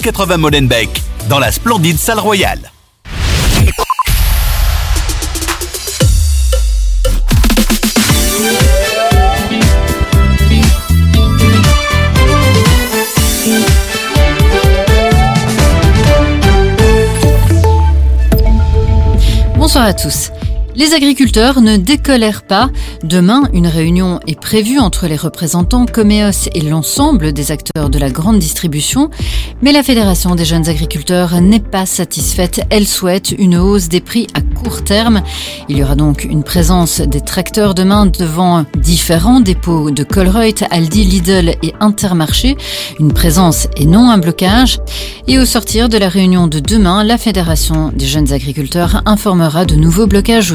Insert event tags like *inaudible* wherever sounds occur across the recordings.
80 Molenbeek, dans la splendide salle royale. Bonsoir à tous. Les agriculteurs ne décolèrent pas. Demain, une réunion est prévue entre les représentants Comeos et l'ensemble des acteurs de la grande distribution. Mais la Fédération des jeunes agriculteurs n'est pas satisfaite. Elle souhaite une hausse des prix à court terme. Il y aura donc une présence des tracteurs demain devant différents dépôts de Colreuth, Aldi, Lidl et Intermarché. Une présence et non un blocage. Et au sortir de la réunion de demain, la Fédération des jeunes agriculteurs informera de nouveaux blocages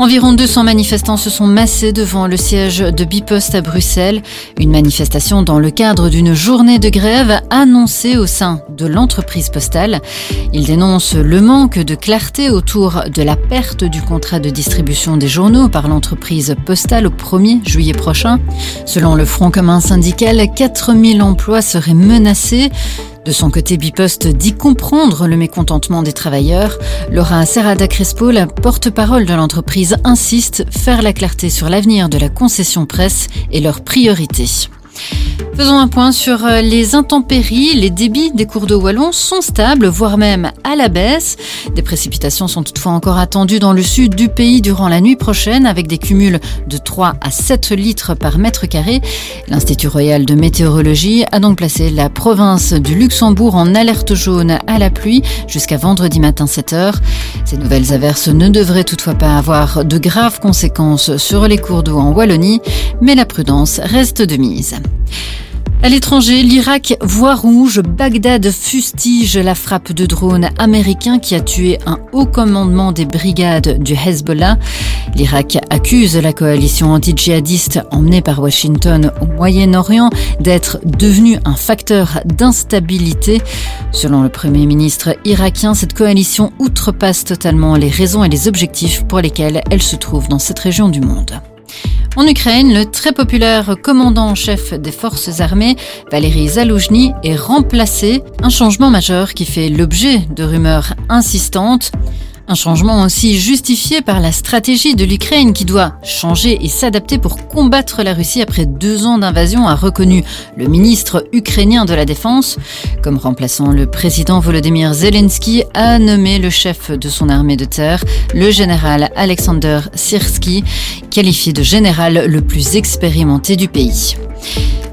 Environ 200 manifestants se sont massés devant le siège de Bipost à Bruxelles. Une manifestation dans le cadre d'une journée de grève annoncée au sein de l'entreprise postale. Ils dénoncent le manque de clarté autour de la perte du contrat de distribution des journaux par l'entreprise postale au 1er juillet prochain. Selon le Front commun syndical, 4000 emplois seraient menacés. De son côté, Bipost dit comprendre le mécontentement des travailleurs. Laura Serrada Crespo, la porte-parole de l'entreprise, insiste faire la clarté sur l'avenir de la concession presse et leurs priorités. Faisons un point sur euh, les intempéries. Les débits des cours d'eau wallons sont stables, voire même à la baisse. Des précipitations sont toutefois encore attendues dans le sud du pays durant la nuit prochaine, avec des cumuls de 3 à 7 litres par mètre carré. L'Institut royal de météorologie a donc placé la province du Luxembourg en alerte jaune à la pluie jusqu'à vendredi matin 7 heures. Ces nouvelles averses ne devraient toutefois pas avoir de graves conséquences sur les cours d'eau en Wallonie, mais la prudence reste de mise. À l'étranger, l'Irak voit rouge. Bagdad fustige la frappe de drone américain qui a tué un haut commandement des brigades du Hezbollah. L'Irak accuse la coalition anti-djihadiste emmenée par Washington au Moyen-Orient d'être devenue un facteur d'instabilité. Selon le premier ministre irakien, cette coalition outrepasse totalement les raisons et les objectifs pour lesquels elle se trouve dans cette région du monde. En Ukraine, le très populaire commandant en chef des forces armées, Valéry Zaloujny, est remplacé. Un changement majeur qui fait l'objet de rumeurs insistantes. Un changement aussi justifié par la stratégie de l'Ukraine qui doit changer et s'adapter pour combattre la Russie après deux ans d'invasion, a reconnu le ministre ukrainien de la Défense. Comme remplaçant le président Volodymyr Zelensky a nommé le chef de son armée de terre, le général Alexander Sirski, qualifié de général le plus expérimenté du pays.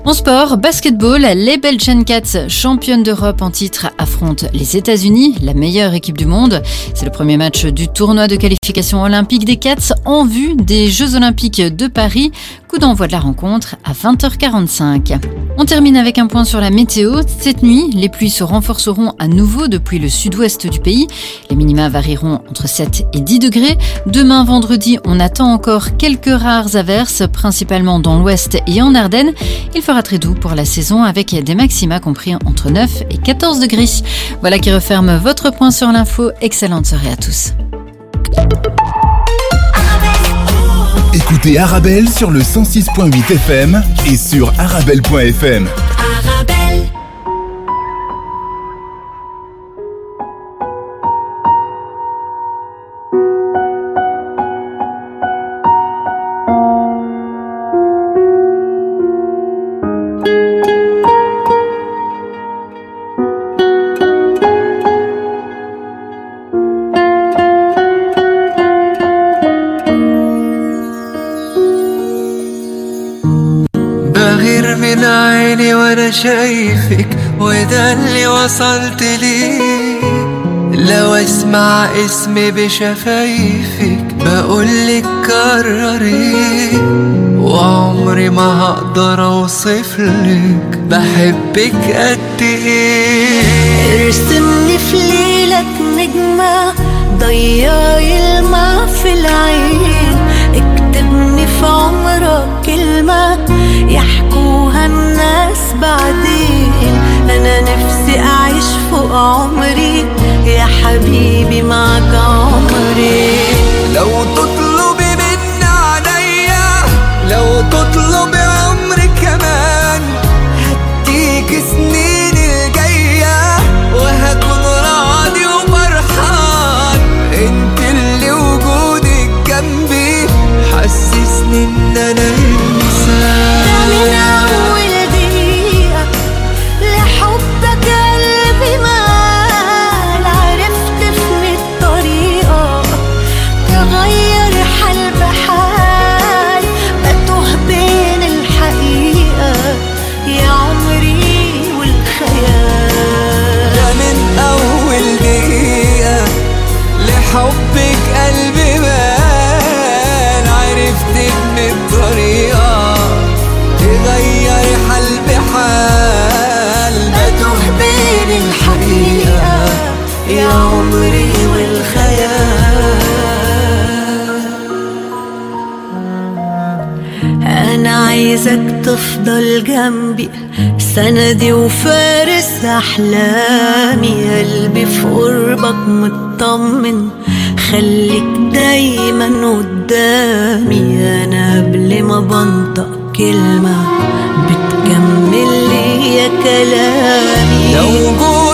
En sport, basketball, les Belgian Cats, championnes d'Europe en titre, affrontent les États-Unis, la meilleure équipe du monde. C'est le premier match du tournoi de qualification olympique des Cats en vue des Jeux Olympiques de Paris. Coup d'envoi de la rencontre à 20h45. On termine avec un point sur la météo. Cette nuit, les pluies se renforceront à nouveau depuis le sud-ouest du pays. Les minima varieront entre 7 et 10 degrés. Demain, vendredi, on attend encore quelques rares averses, principalement dans l'ouest et en Ardennes. Il fera très doux pour la saison avec des maxima compris entre 9 et 14 degrés. Voilà qui referme votre point sur l'info. Excellente soirée à tous. Écoutez Arabelle sur le 106.8 FM et sur arabelle.fm. عيني وأنا شايفك وده اللي وصلت ليه لو أسمع اسمي بشفايفك بقولك كرري وعمري ما هقدر اوصفلك بحبك قد إيه؟ ارسمني في ليلك نجمة ضيعي الماء في العين. اكتبني في عمرك كلمة يحكوها الناس بعدين. أنا نفسي أعيش فوق عمري يا حبيبي معك عمري. لو تطلبي مني عليا لو تطلبي na na جنبي سندي وفارس أحلامي. قلبي في قربك مطمن خليك دايما قدامي. أنا قبل ما بنطق كلمة بتكمل لي كلامي. لو وجودك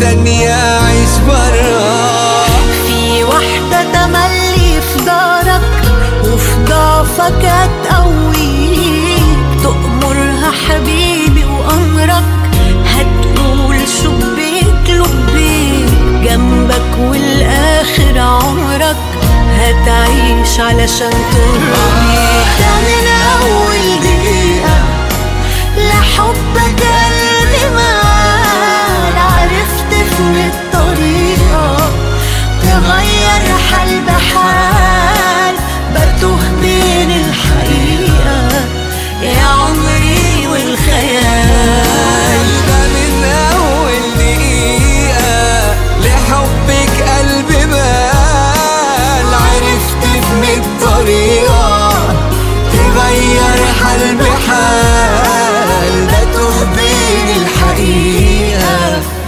ثانية أعيش براه في واحدة تملي في دارك وفي ضعفك هتقويك. تأمرها حبيبي وأمرك هتقول شبيك لبيك جنبك والآخر عمرك هتعيش علشان ترضيك. ده من أول دقيقة لحبك قلبي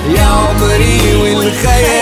يا عمري والخيال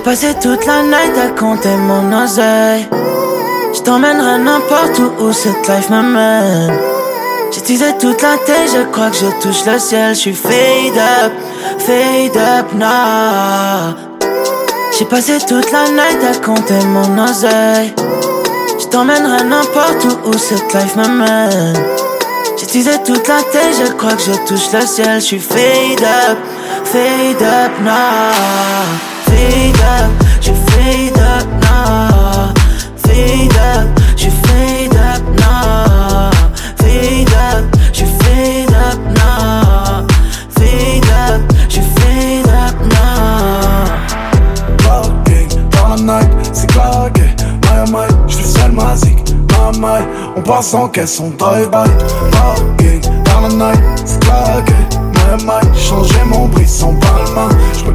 J'ai passé toute la night à compter mon oseille. Je t'emmènerai n'importe où où cette life me mène. J'ai teasé toute la tête, je crois que je touche le ciel. Je suis fade up, fade up now. J'ai passé toute la night à compter mon oseille. Je t'emmènerai n'importe où où cette life me mène. J'ai teasé toute la tête, je crois que je touche le ciel. Je suis fade up, fade up now. Fade up, je fade up now. Fade up, je fade up now. Fade up, je fade up now. Fade up, je fade up now. Parking dans la night, c'est claqué. My my, je fais seul ma zik. My my, on passe en caisse, on drive-by. Parking dans la night, c'est claqué. My my, changer mon bris sans palma.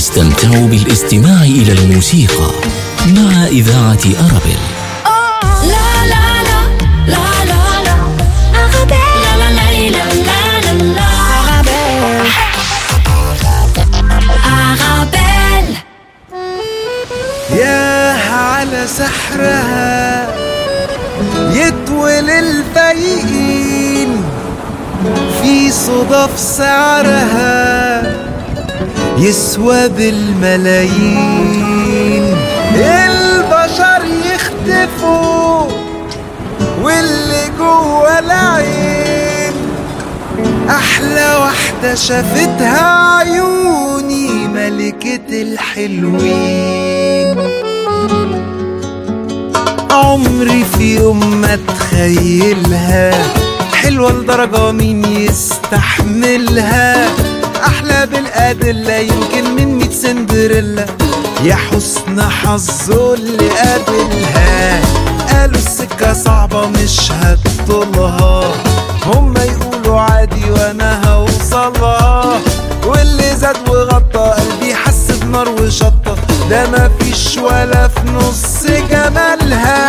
استمتعوا بالاستماع إلى الموسيقى مع إذاعة أرابيل. لا لا لا لا لا لا la la la la Arabelle Arabelle ياه على سحرها يطول الفايقين في صدف سعرها. يسوى بالملايين. البشر يختفوا واللي جوه العين. أحلى واحدة شافتها عيوني ملكة الحلوين. عمري في يوم ما اتخيلها حلوة لدرجة مين يستحملها. أحلى بالأدلة يمكن من ميت سندريلا يا حسن حظه اللي قابلها. قالوا السكة صعبة مش هتطولها هما يقولوا عادي وأنا هوصلها. واللي زاد وغطى قلبي حس بنار وشطة. ده مفيش ولا في نص جمالها.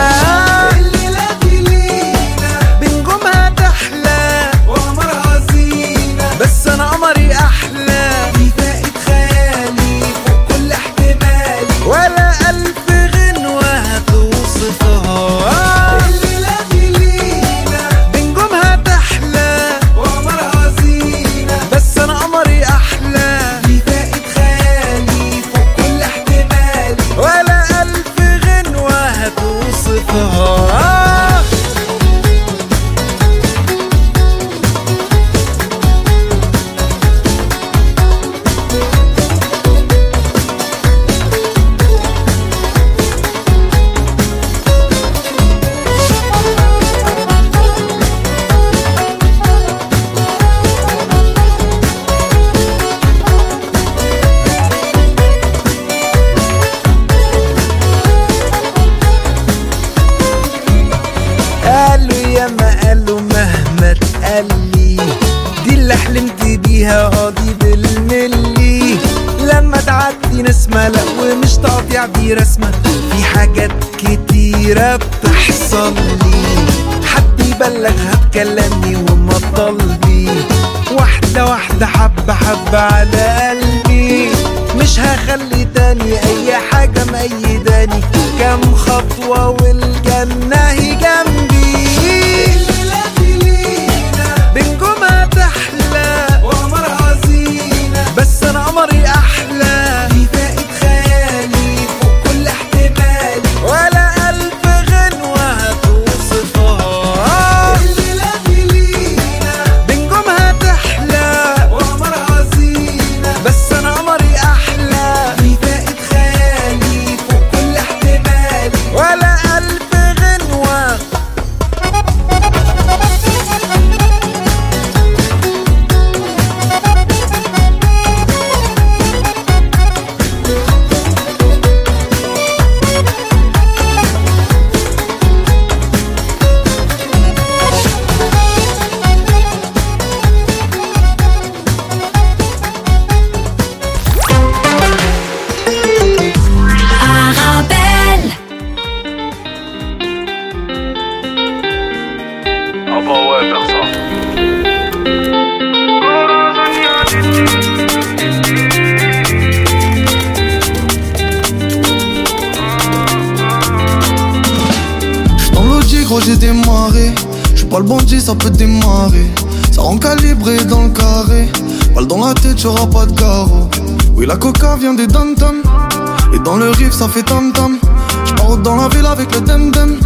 دي رسمة في حاجات كتيرة بتحصل لي. حد يبلغها بكلامي وما واحدة واحدة حبة حبة على قلبي. مش هخلي تاني أي حاجة مأيداني كام خطوة والجنة هي جنبي. Démarrer Ça rend calibré dans le carré. Balle dans la tête y'aura pas de carreau. Oui la coca vient des dom Et dans le riff ça fait tam tam J'pars dans la ville avec le dem dem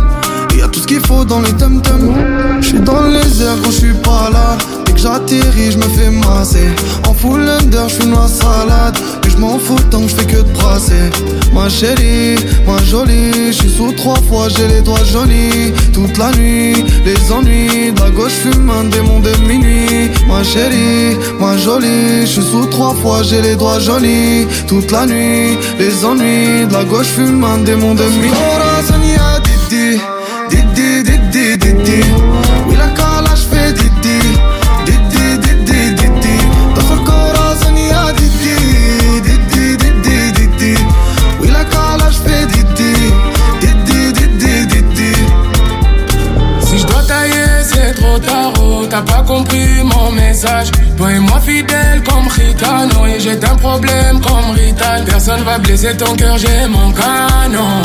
Et y'a tout ce qu'il faut dans les tem tem J'suis dans les airs quand j'suis pas là J'atterris j'me fais masser. En full under j'fuis la salade. Mais j'm'en fous tant que j'fais que de brasser. Ma chérie, ma jolie J'suis sous trois fois j'ai les doigts jolis. Toute la nuit, les ennuis. De la gauche fume un démon de minuit. Ma chérie, ma jolie J'suis sous trois fois j'ai les doigts jolis. Toute la nuit, les ennuis. De la gauche fume un démon de minuit t'as pas compris mon message. Toi et moi fidèles comme Ritano et j'ai un problème comme Rital. Personne va blesser ton cœur, j'ai mon canon.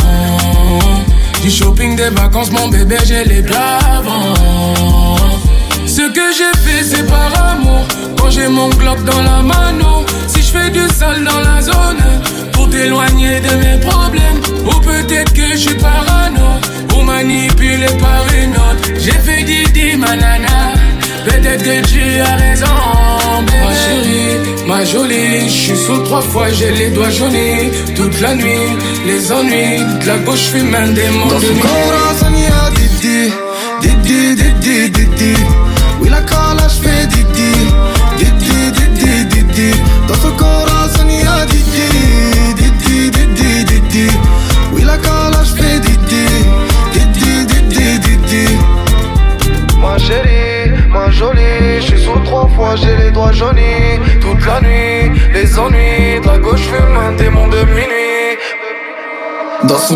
Du shopping, des vacances, mon bébé, j'ai les avant. Ce que j'ai fait, c'est par amour. Quand j'ai mon Glock dans la mano, si je fais du sale dans la zone, pour t'éloigner de mes problèmes, ou peut-être que je suis parano, ou manipulé par une autre. J'ai fait Didi, manana. Peut-être que tu as raison, bébé. Ma chérie, ma jolie, je suis sous trois fois, j'ai les doigts jaunis. Toute la nuit, les ennuis, de la gauche fume un démon Dans de nuit. a Didi Didi, Didi, Didi Oui la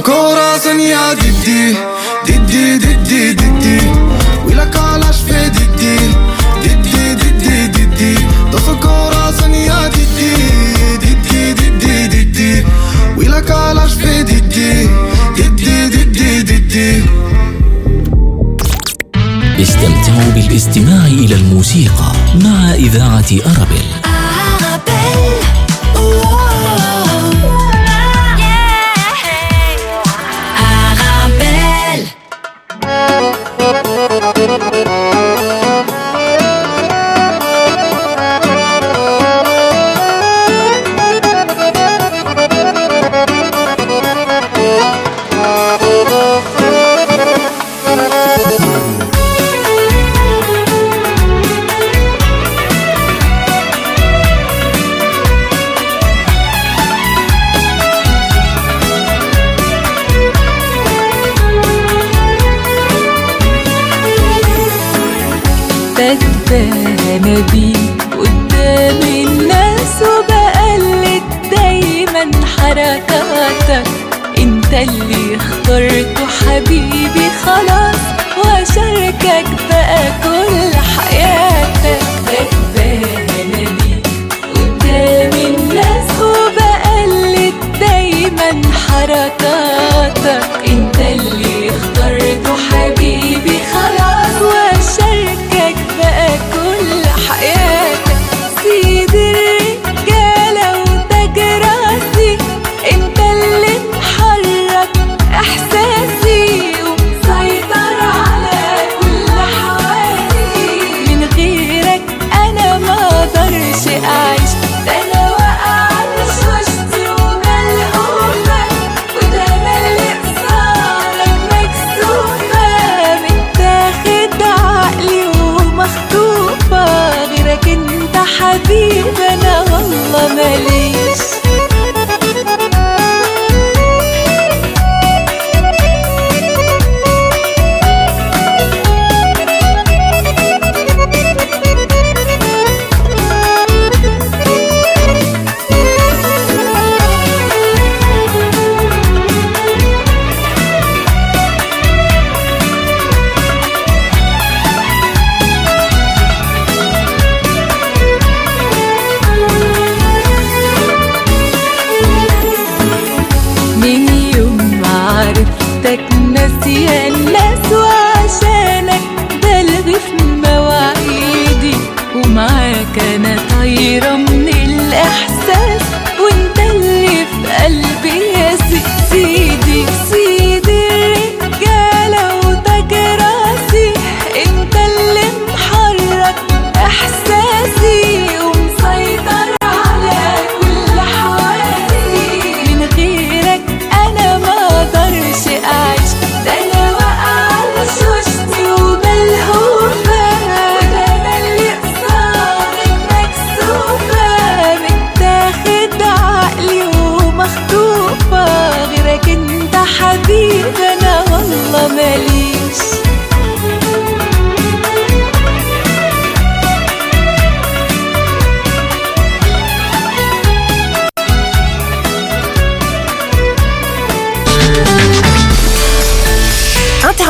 كوراسا يا ددي ددي ددي ددي. ولك علاش في ددي ددي ددي ددي. دوس كوراسا يا ددي ددي ددي ددي. ولك علاش في ددي ددي ددي ددي. استمتعوا بالاستماع إلى الموسيقى مع إذاعة أرابيل.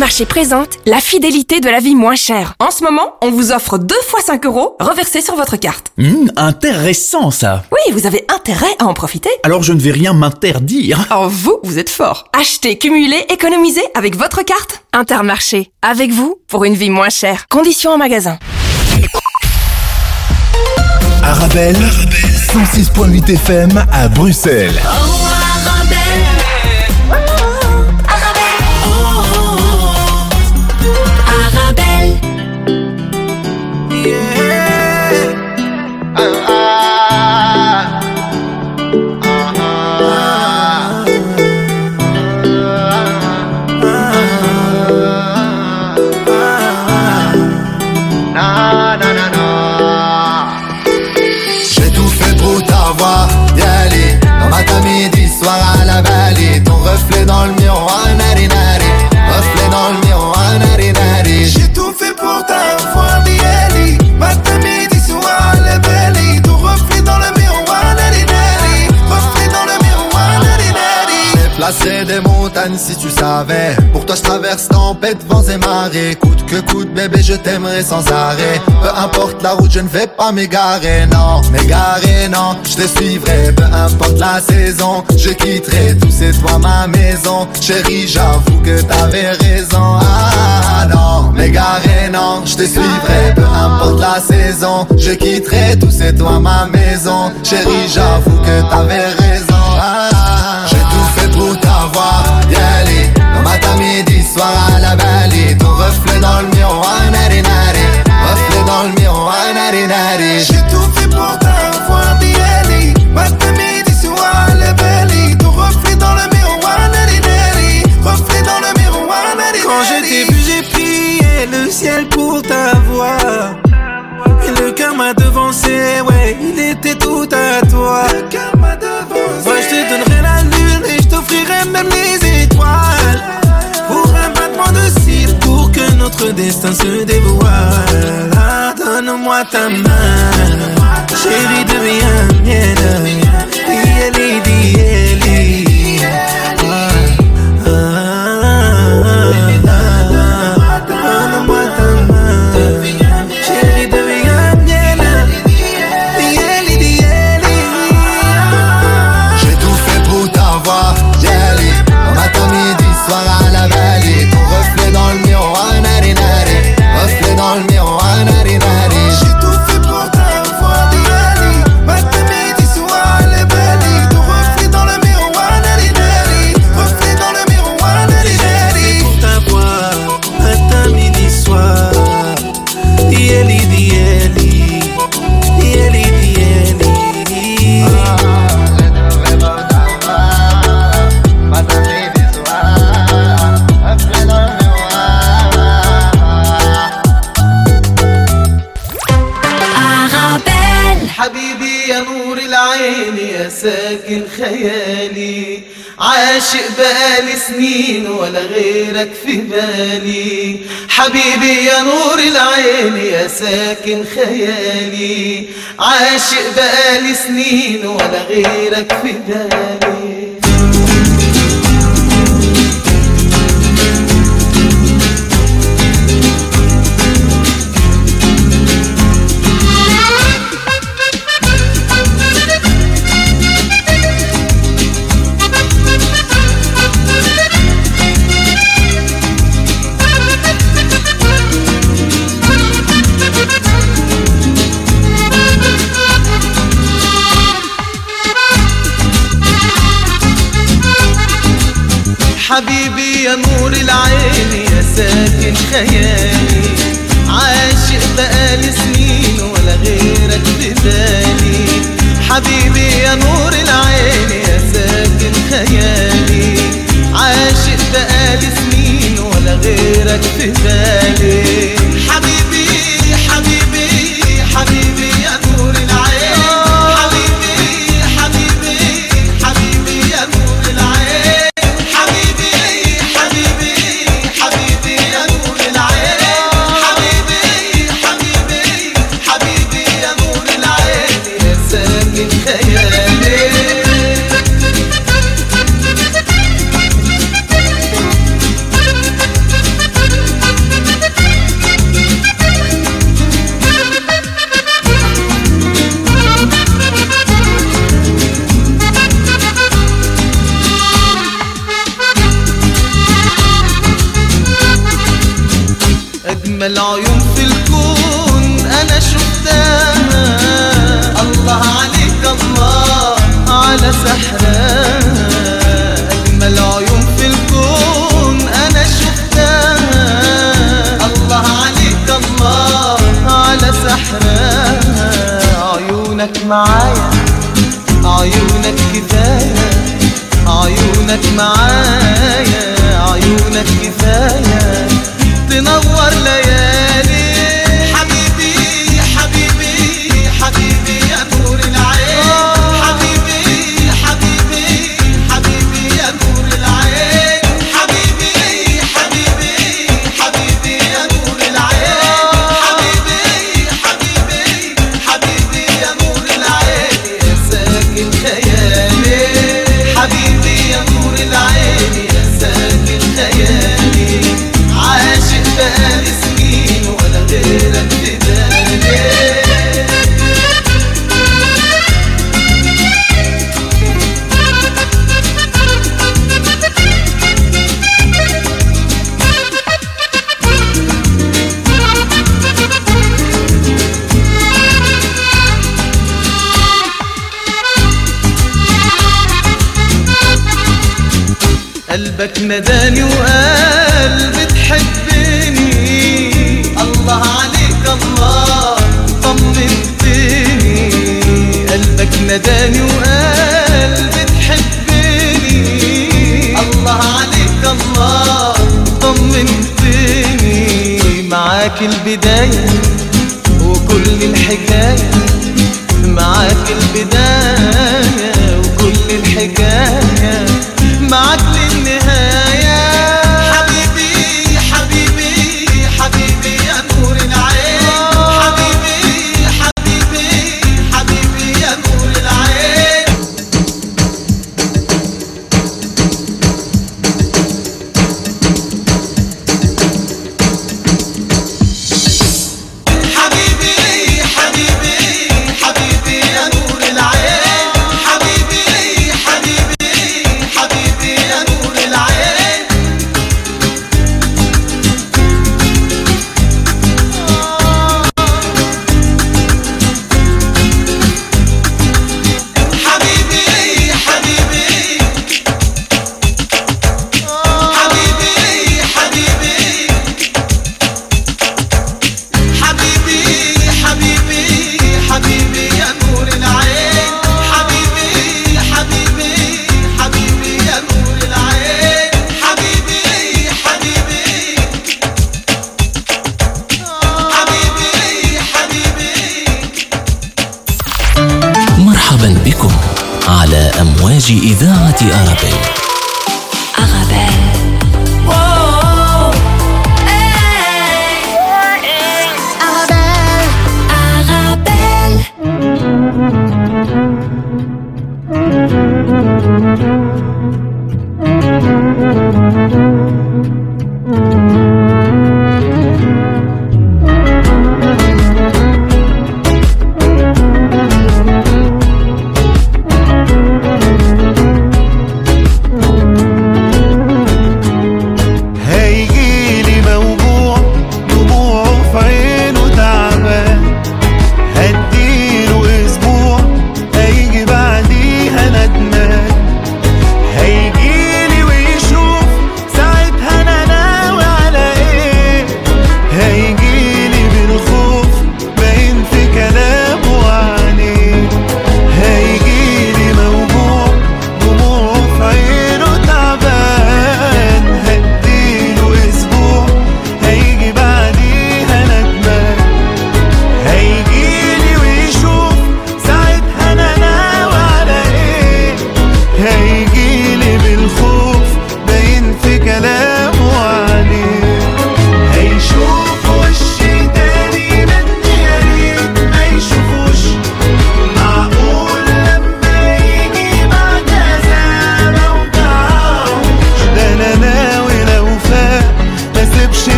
Intermarché présente la fidélité de la vie moins chère. En ce moment, on vous offre deux fois 5 euros reversés sur votre carte. Hum, intéressant ça. Oui, vous avez intérêt à en profiter. Alors je ne vais rien m'interdire. Oh, vous, vous êtes fort. Achetez, cumulez, économisez avec votre carte. Intermarché, avec vous pour une vie moins chère. Conditions en magasin. Arabelle, 106.8 FM à Bruxelles. Des montagnes si tu savais. Pour toi je traverse tempête, vents et marées. Coûte que coûte bébé je t'aimerai sans arrêt. Peu importe la route je ne vais pas m'égarer Non, m'égarer non, je te suivrai Peu importe la saison, je quitterai Tout c'est toi ma maison. Chérie j'avoue que t'avais raison. Ah non, m'égarer non, je te suivrai Peu importe la saison, je quitterai Tout c'est toi ma maison. Chérie j'avoue que t'avais raison. Ah, soir à la vallée Ton reflet dans le miroir, nari nari. Reflet dans le miroir, nari nari. J'ai tout fait pour t'avoir, y aller Matin, midi, soir à la vallée Ton reflet dans le miroir, nari nari. Reflet dans le miroir, nari Quand je t'ai vu, j'ai prié le ciel pour t'avoir. Et le cœur m'a devancé, ouais, il était tout à toi. Le cœur m'a devancé. Moi, je te donnerai la lune et je t'offrirai même les notre destin se dévoile. Donne-moi ta main, chérie, deviens mienne. Dieli, dieli. عاشق بقالي سنين ولا غيرك في بالي. حبيبي يا نور العين يا ساكن خيالي. عاشق بقالي سنين ولا غيرك في بالي. خيالي. عاشق بقالي سنين ولا غيرك في بالي حبيبي يا نور العين يا ساكن خيالي. عاشق بقالي سنين ولا غيرك في my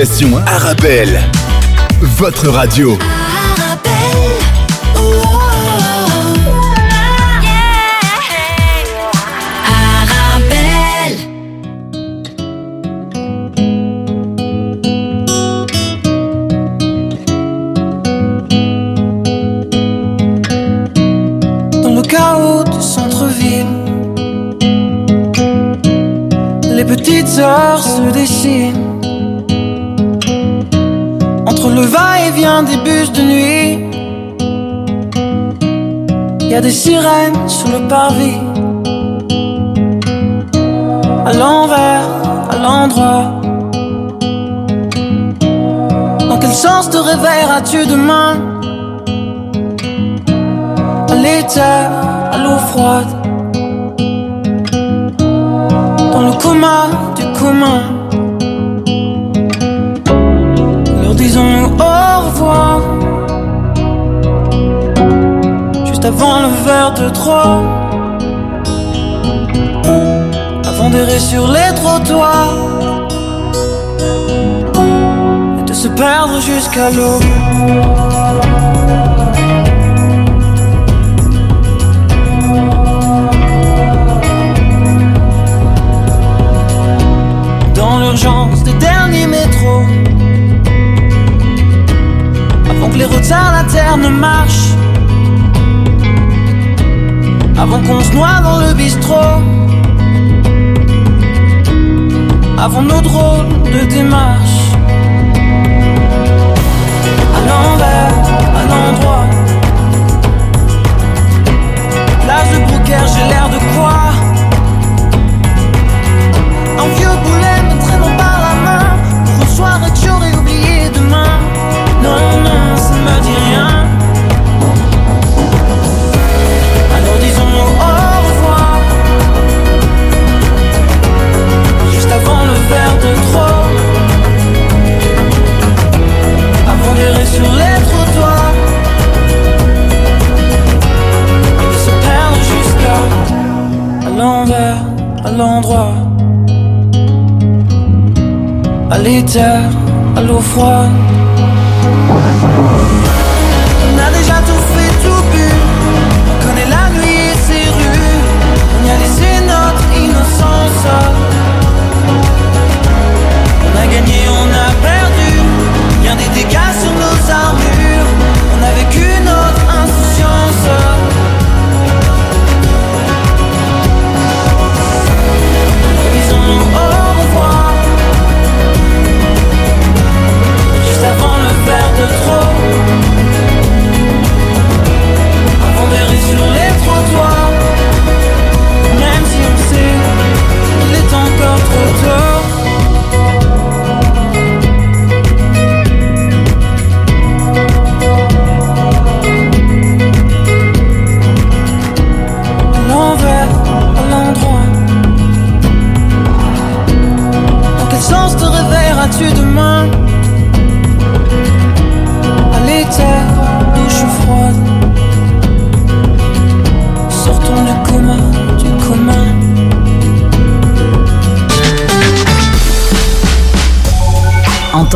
Hein. Arabelle, votre radio. Dans le chaos du centre ville, les petites heures se dessinent. des bus de nuit. Y a des sirènes sous le parvis. À l'envers, à l'endroit. Dans quel sens te réveilleras-tu demain? À l'éther, à l'eau froide. avant le verre de trop. Avant d'errer sur les trottoirs et de se perdre jusqu'à l'eau. Dans l'urgence des derniers métros, avant que les retards la terre ne marchent avant qu'on se noie dans le bistrot. Avant nos drôles de démarche. À l'envers, à l'endroit. L'âge de Brouquer, j'ai l'air de quoi? Un vieux boulet me traînant par la main Pour une soirée que j'aurais oublié demain Non, non, ça me dit rien de trop. Sur les trottoirs. Et se perdre jusqu'à À l'envers, à l'endroit. À l'éther, à l'eau froide.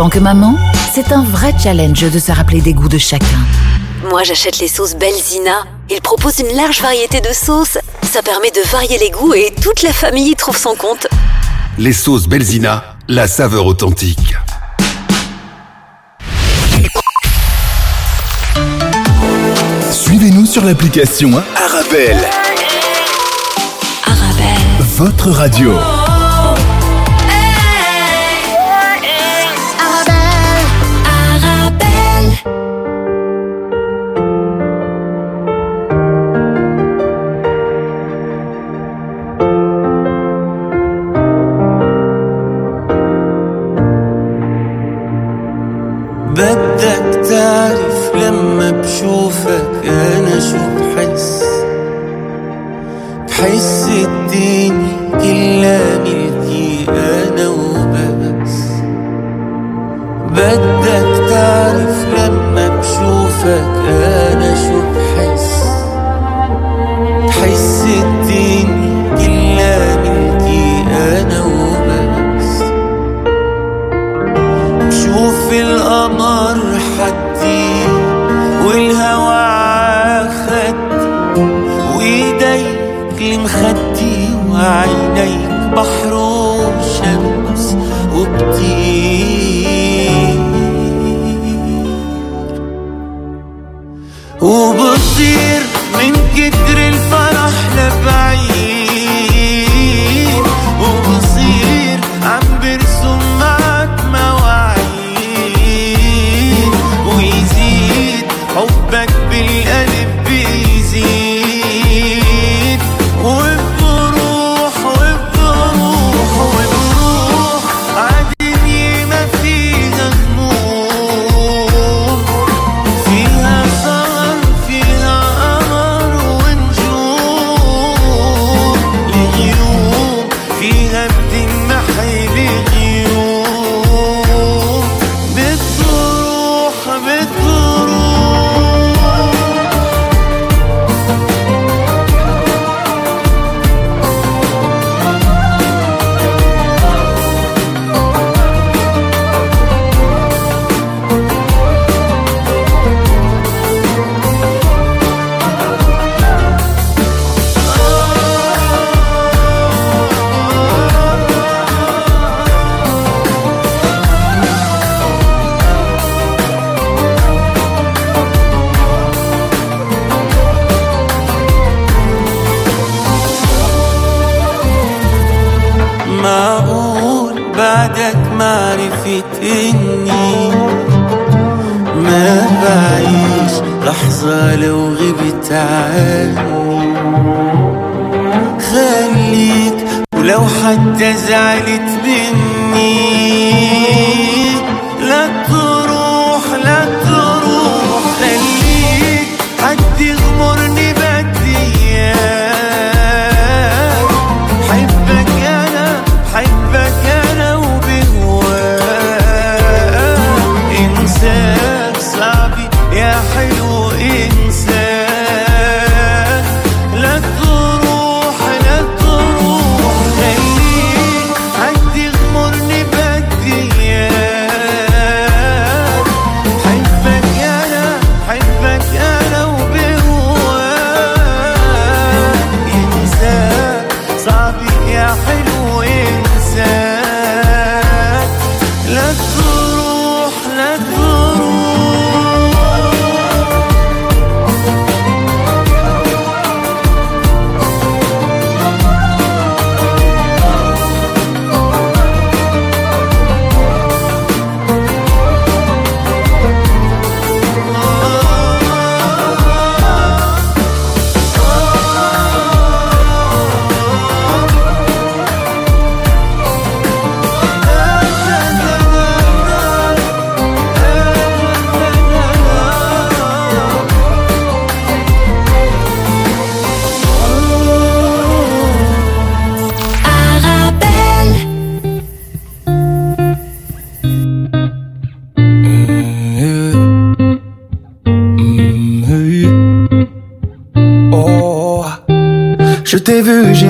En tant que maman, c'est un vrai challenge de se rappeler des goûts de chacun. Moi, j'achète les sauces Belzina. Ils proposent une large variété de sauces. Ça permet de varier les goûts et toute la famille y trouve son compte. Les sauces Belzina, la saveur authentique. Suivez-nous sur l'application Arabelle. Arabelle. Votre radio.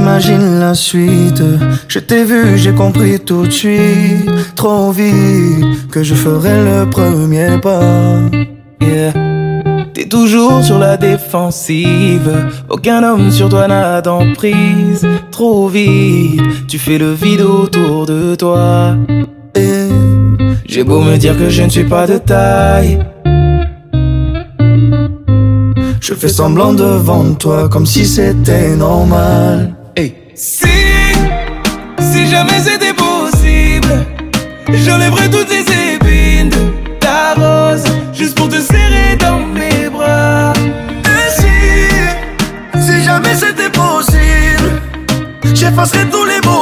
J'imagine la suite. Je t'ai vu, j'ai compris tout de suite. Trop vite que je ferai le premier pas. Yeah. T'es toujours sur la défensive. Aucun homme sur toi n'a d'emprise. Trop vite, tu fais le vide autour de toi. J'ai beau me dire que je ne suis pas de taille. Je fais semblant devant toi comme si c'était normal. Si, si jamais c'était possible, j'enlèverais toutes les épines de ta rose juste pour te serrer dans mes bras. Et si, si jamais c'était possible, j'effacerais tous les mots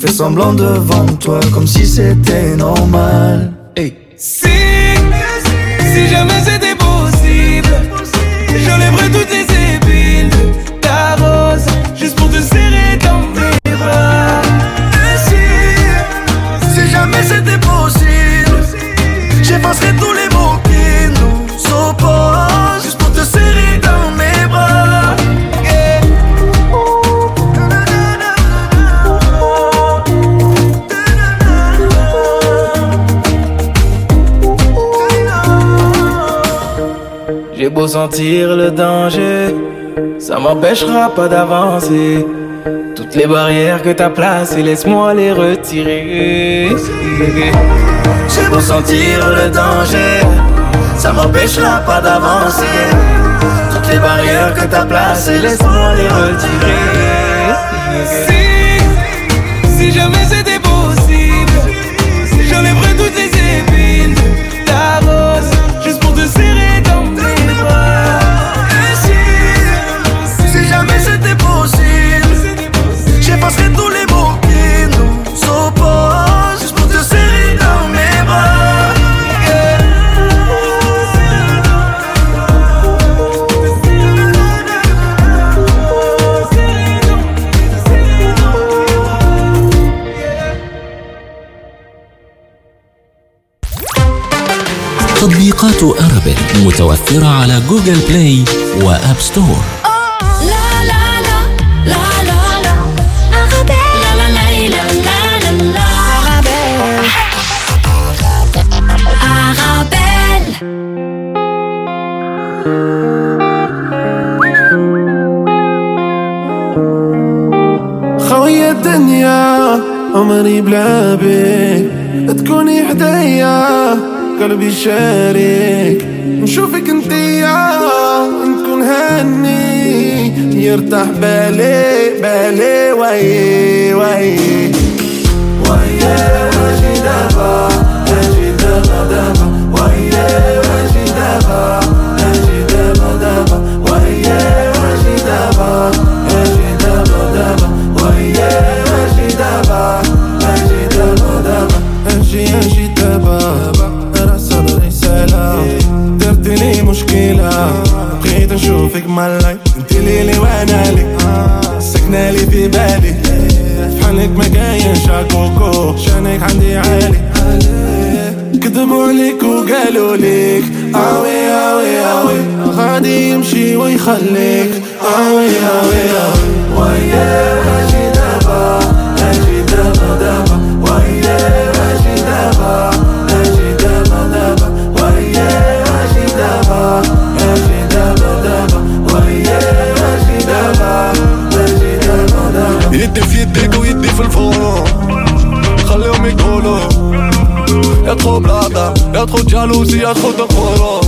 Fais semblant devant toi comme si c'était normal. Hey. Si, si jamais c'était possible, j'enlèverais toutes les épines de ta rose juste pour te serrer dans mes bras. Et si, si jamais c'était possible, j'effacerais tous les beau sentir le danger, ça m'empêchera pas d'avancer. Toutes les barrières que t'as placées, laisse-moi les retirer. J'ai beau sentir le danger, ça m'empêchera pas d'avancer. Toutes les barrières que t'as placées, laisse-moi les retirer. متوفرة على جوجل بلاي وأب ستور. لا لا لا لا لا الدنيا عمري بلا بيك تكوني حدايا قلبي شارك نشوفك انتيا نكون هني. يرتاح بالي بالي وي وي. ويا واجي عليك وقالوا ليك أوي أوي أوي. غادي يمشي ويخليك. أوي أوي أوي. جالوزي أخد القرار.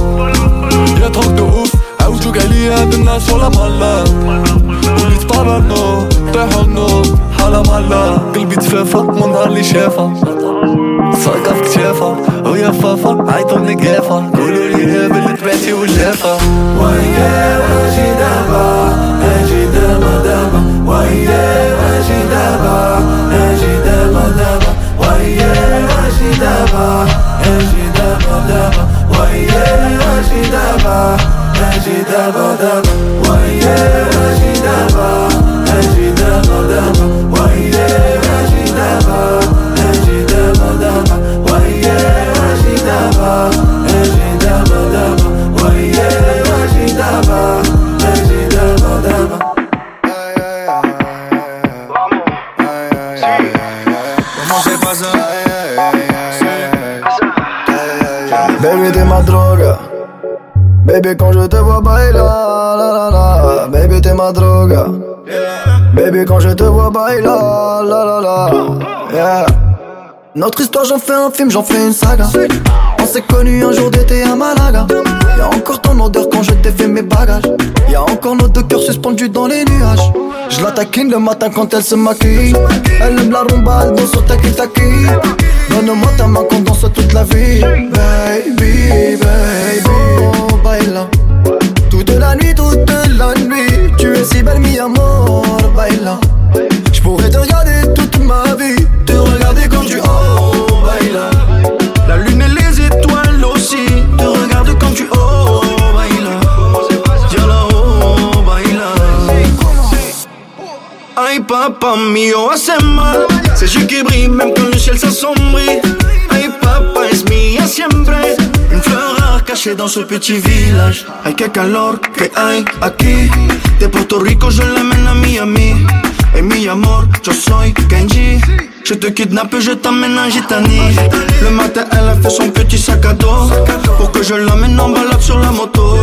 يا تهدهوف عاوزو عليا بالناس ولا مالا. ملا واللي تطرنو طيحنو حالة مالا. قلبي تفافا من نهار اللي شافا. ساقة في كتافا ويا فافا عيطو من قافة قولو لي باللي تبعتي واللافة ويا واجي دابا أجي دابا دابا. ويا واجي دابا أجي دابا دابا. ويا واجي دابا. Eji daba, eji daba daba, oh yeah t'es ma drogue. Baby quand je te vois bailer la la la yeah. Notre histoire j'en fais un film, j'en fais une saga. On s'est connus un jour d'été à Malaga. Y'a encore ton odeur quand je t'ai fait mes bagages. Y'a encore nos deux cœurs suspendus dans les nuages. Je la taquine le matin quand elle se maquille. Elle aime la rumba, elle danse sur ta taki Donne-moi ta main qu'on danse toute la vie. Baby, baby Oh, baila Toute la nuit, toute la nuit Si belle, mi amor, baila Je pourrais te regarder toute ma vie Te regarder quand tu oh, baila La lune et les étoiles aussi Te regarde quand tu oh, baila Y'a oh, baila Ay papa mio hace mal. Ses yeux qui brillent même quand le ciel s'assombrit. Ay papa es mía siempre? Dans ce petit village. Ay que calor que hay aquí. De Puerto Rico je l'amène à Miami. Et mi amor, yo soy Kenji. Je te kidnappe, je t'amène en Gitanie Le matin elle a fait son petit sac à dos. Pour que je l'amène en balade sur la moto.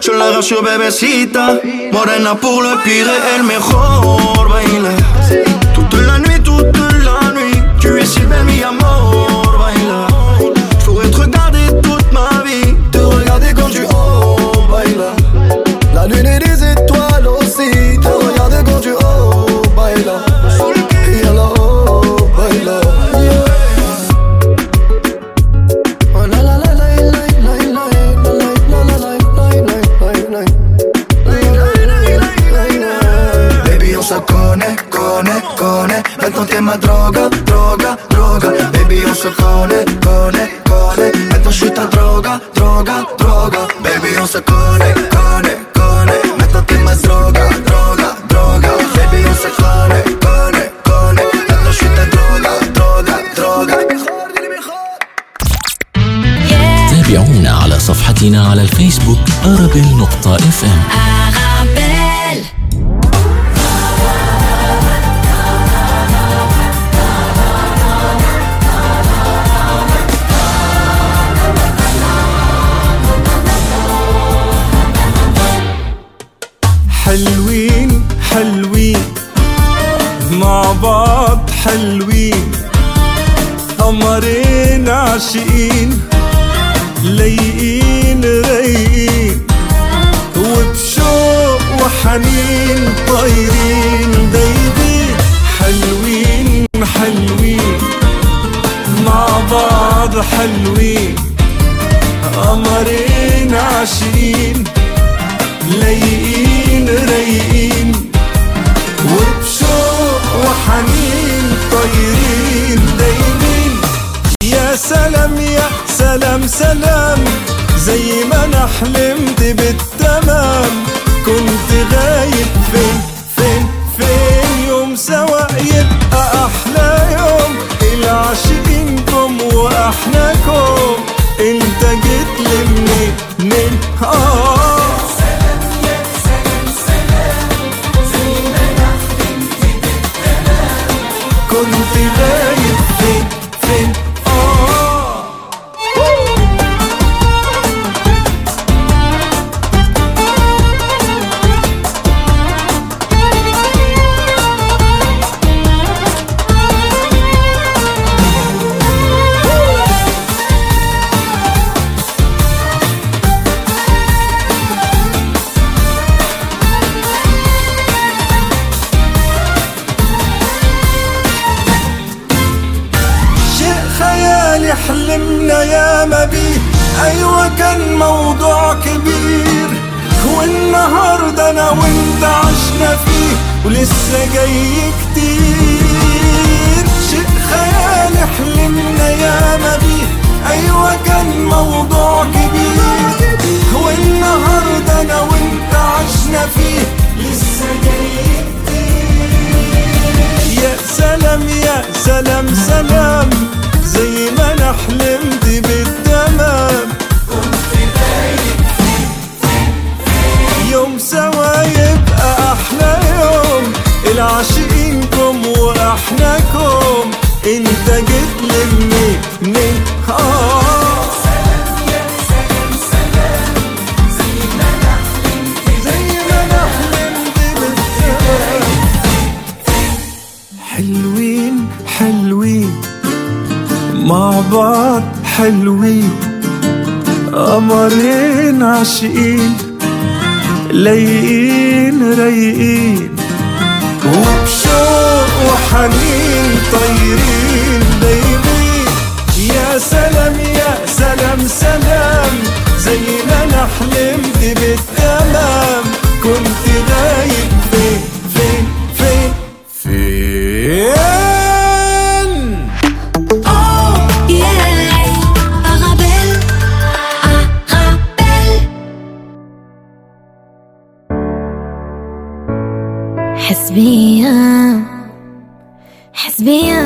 Je la rassure bébécita. Morena pour le pire et el mejor baila. Toute la nuit, toute la nuit Tu es si belle tanto que me droga, droga, droga Baby, eu sou cole, cole, cole Metto uscita droga, droga, droga Baby, eu sou cole, cole, cole Metto che me droga, droga, droga Baby, eu sou cole, cole, cole Metto uscita droga, droga, droga تابعونا على صفحتنا على الفيسبوك أرابيل نقطة اف ام حسبيا حسبيا.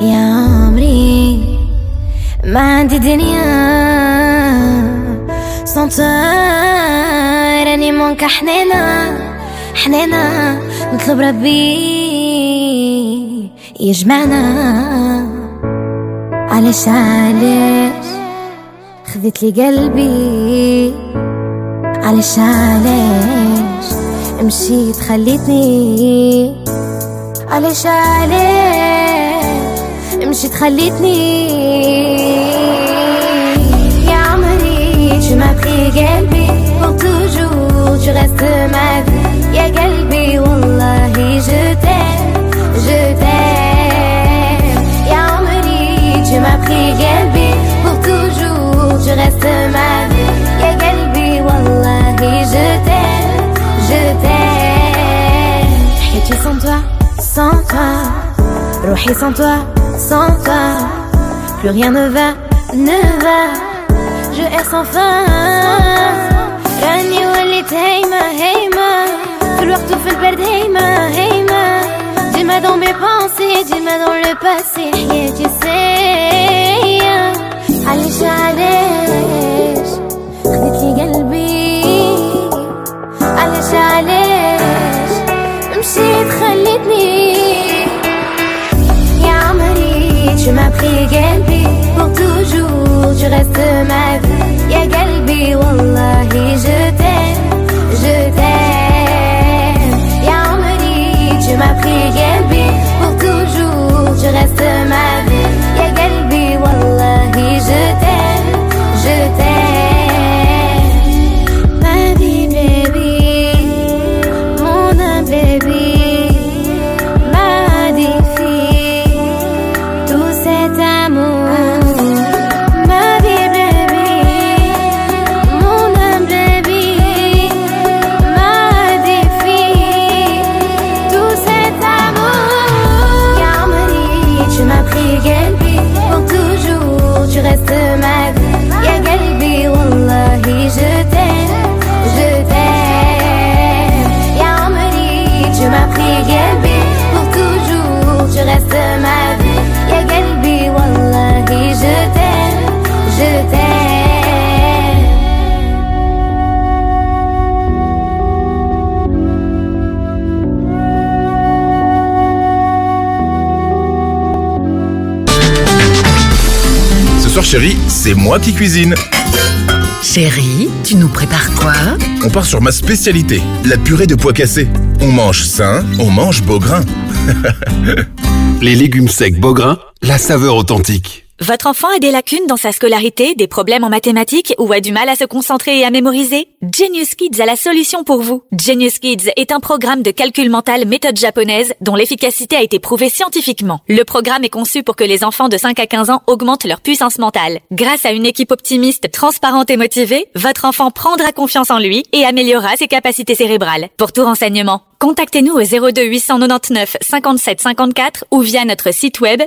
يا عمري ما عندي دنيا. سنتر راني مونك حنينة حنينة نطلب ربي يجمعنا. علاش علاش؟ خذت لي قلبي. علاش علاش؟ مشيت خليتني. علاش علاش مشيت خليتني؟ يا عمري tu m'as pris قلبي pour toujours tu restes ma vie يا قلبي والله je t'aime je t'aime toi, sans toi, sans toi, plus rien ne va, ne va, je hais sans fin. Rani wali taima, heima, tout l'heure tout fait le perd, heima, heima. Dis-moi dans mes pensées, dis-moi dans le passé, yeah, tu sais. Allez, j'allège, khdit li galbi, allez, j'allège. Pris Galbi pour toujours, tu restes ma vie. Ya Galbi, Wallahi, je t'aime, c'est moi qui cuisine. Chérie, tu nous prépares quoi? On part sur ma spécialité, la purée de pois cassés. On mange sain, on mange beau grain. *laughs* Les légumes secs Beaugrain, la saveur authentique. Votre enfant a des lacunes dans sa scolarité, des problèmes en mathématiques ou a du mal à se concentrer et à mémoriser? Genius Kids a la solution pour vous. Genius Kids est un programme de calcul mental méthode japonaise dont l'efficacité a été prouvée scientifiquement. Le programme est conçu pour que les enfants de 5 à 15 ans augmentent leur puissance mentale. Grâce à une équipe optimiste, transparente et motivée, votre enfant prendra confiance en lui et améliorera ses capacités cérébrales. Pour tout renseignement, contactez-nous au 02 899 57 54 ou via notre site web